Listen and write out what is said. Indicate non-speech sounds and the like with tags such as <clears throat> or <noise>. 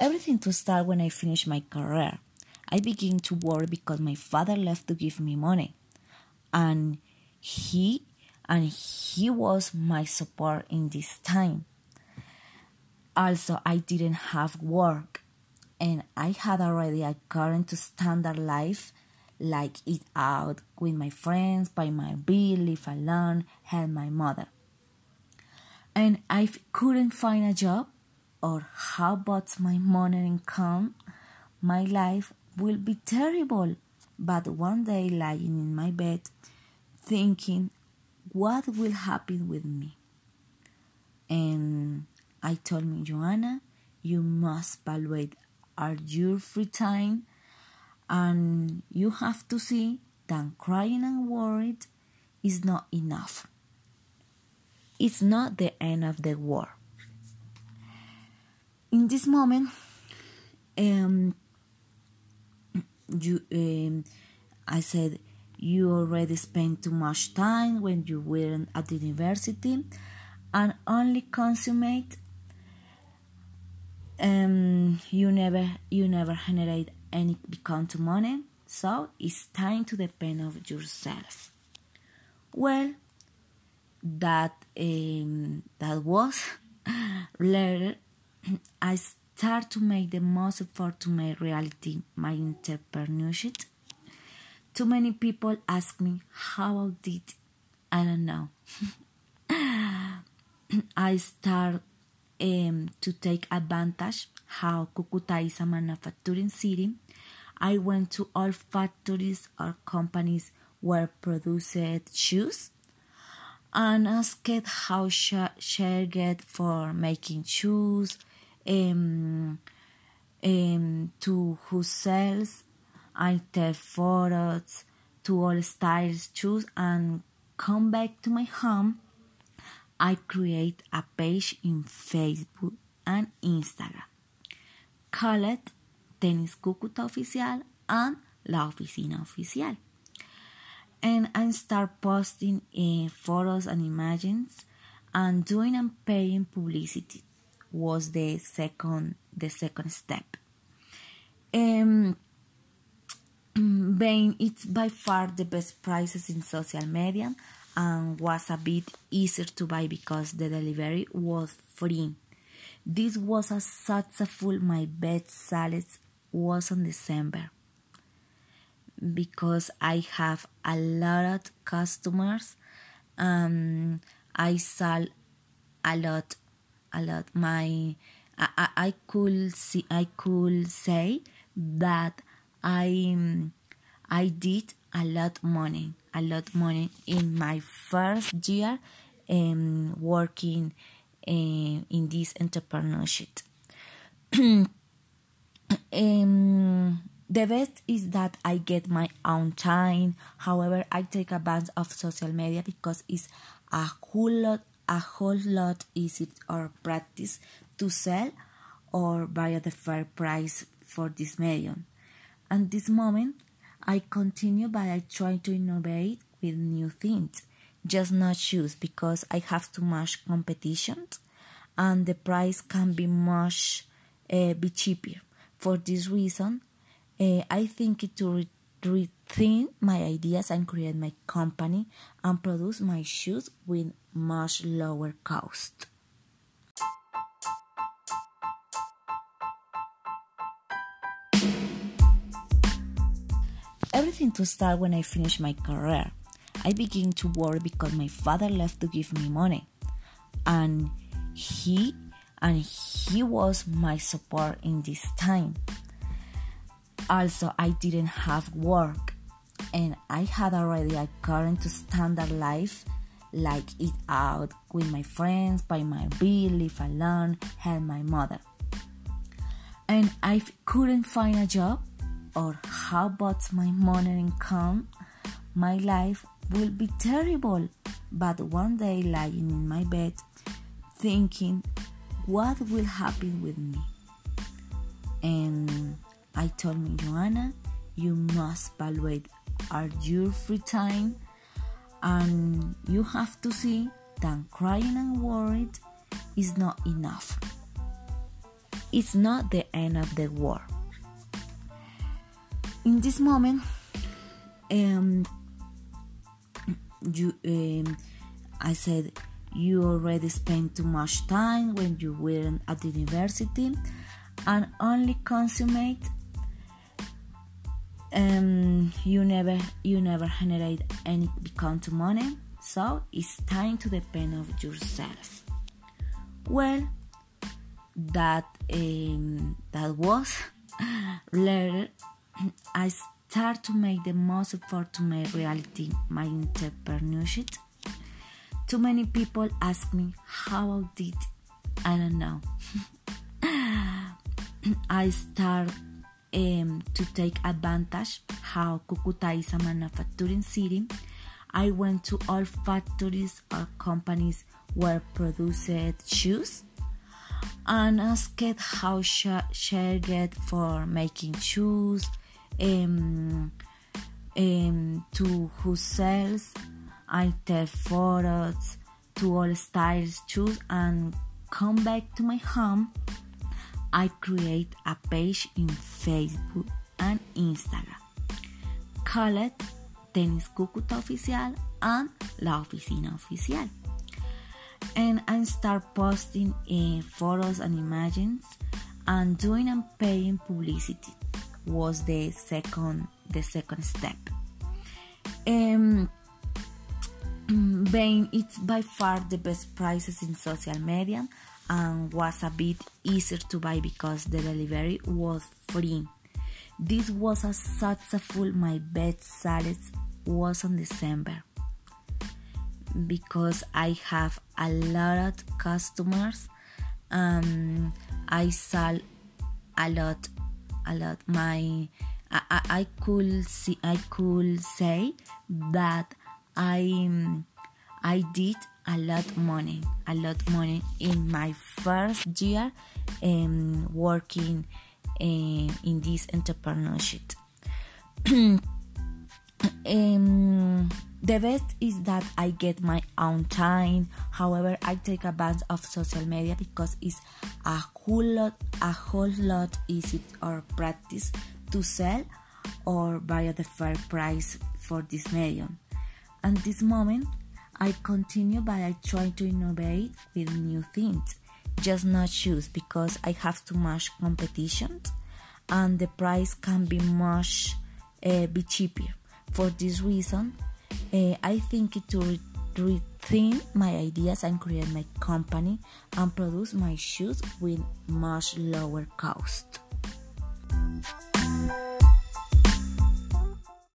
Everything to start when I finished my career. I began to worry because my father left to give me money. And he and he was my support in this time. Also, I didn't have work and I had already a current to standard life like eat out with my friends, pay my bill, live alone, help my mother. And I couldn't find a job or how about my money income, my life will be terrible. But one day lying in my bed thinking what will happen with me. And I told me, Joanna, you must evaluate are your free time and you have to see that crying and worried is not enough. It's not the end of the war. In this moment, um, you, um, I said, you already spent too much time when you weren't at the university and only consummate um, you never you never generate any become to money. So it's time to depend on yourself. Well that um, that was <laughs> later i start to make the most effort to make reality my entrepreneurship. Too many people ask me how i did i don't know. <laughs> I start um, to take advantage how Cucuta is a manufacturing city. I went to all factories or companies where produced shoes and asked how share get for making shoes, um, um, to who sells. I take photos to all styles shoes and come back to my home I create a page in Facebook and Instagram. Call it Tenis Cúcuta Oficial and La Oficina Oficial. And I start posting uh, photos and images and doing and paying publicity was the second the second step. Um, <clears throat> being it's by far the best prices in social media and was a bit easier to buy because the delivery was free. This was a successful my best sales was in December because I have a lot of customers um I sell a lot a lot my I, I could see I could say that I I did a lot money a lot money in my first year um, working uh, in this entrepreneurship. <clears throat> um, the best is that I get my own time. However, I take advantage of social media because it's a whole lot, a whole lot easier or practice to sell or buy at the fair price for this medium. At this moment, I continue, but I try to innovate with new things. Just not shoes because I have too much competition, and the price can be much uh, be cheaper. For this reason, uh, I think to rethink my ideas and create my company and produce my shoes with much lower cost. Everything to start when I finished my career. I begin to worry because my father left to give me money. And he and he was my support in this time. Also, I didn't have work and I had already a current to standard life like eat out with my friends, pay my bill, live alone, help my mother. And I couldn't find a job or how about my money income, my life will be terrible. But one day, lying in my bed, thinking, what will happen with me? And I told me, Joanna, you must evaluate are your free time and you have to see that crying and worried is not enough. it's not the end of the war. In this moment, um, you, um, I said you already spent too much time when you weren't at the university and only consummate um, you never you never generate any to money so it's time to depend of yourself. Well that um, that was <laughs> later <clears throat> i start to make the most effort to make reality my entrepreneurship. Too many people ask me how I did i don't know. <laughs> I start um, to take advantage how Cucuta is a manufacturing city. I went to all factories or companies where produced shoes and asked how share get for making shoes, um, um, to who sells. I take photos to all styles shoes and come back to my home I create a page in Facebook and Instagram. called it Tenis Cúcuta Oficial and La Oficina Oficial. And I start posting uh, photos and images and doing and paying publicity was the second the second step. Um, <clears throat> being it's by far the best prices in social media and was a bit easier to buy because the delivery was free. This was a successful my best sales was on December because I have a lot of customers um I sell a lot a lot my I, I could see I could say that I I did a lot money, a lot money in my first year um, working uh, in this entrepreneurship. <clears throat> um, the best is that I get my own time. However, I take advantage of social media because it's a whole lot, a whole lot easy or practice to sell or buy at a fair price for this medium. At this moment, I continue but I try to innovate with new things, just not shoes because I have too much competition and the price can be much uh, be cheaper. For this reason, uh, I think to re- rethink my ideas and create my company and produce my shoes with much lower cost.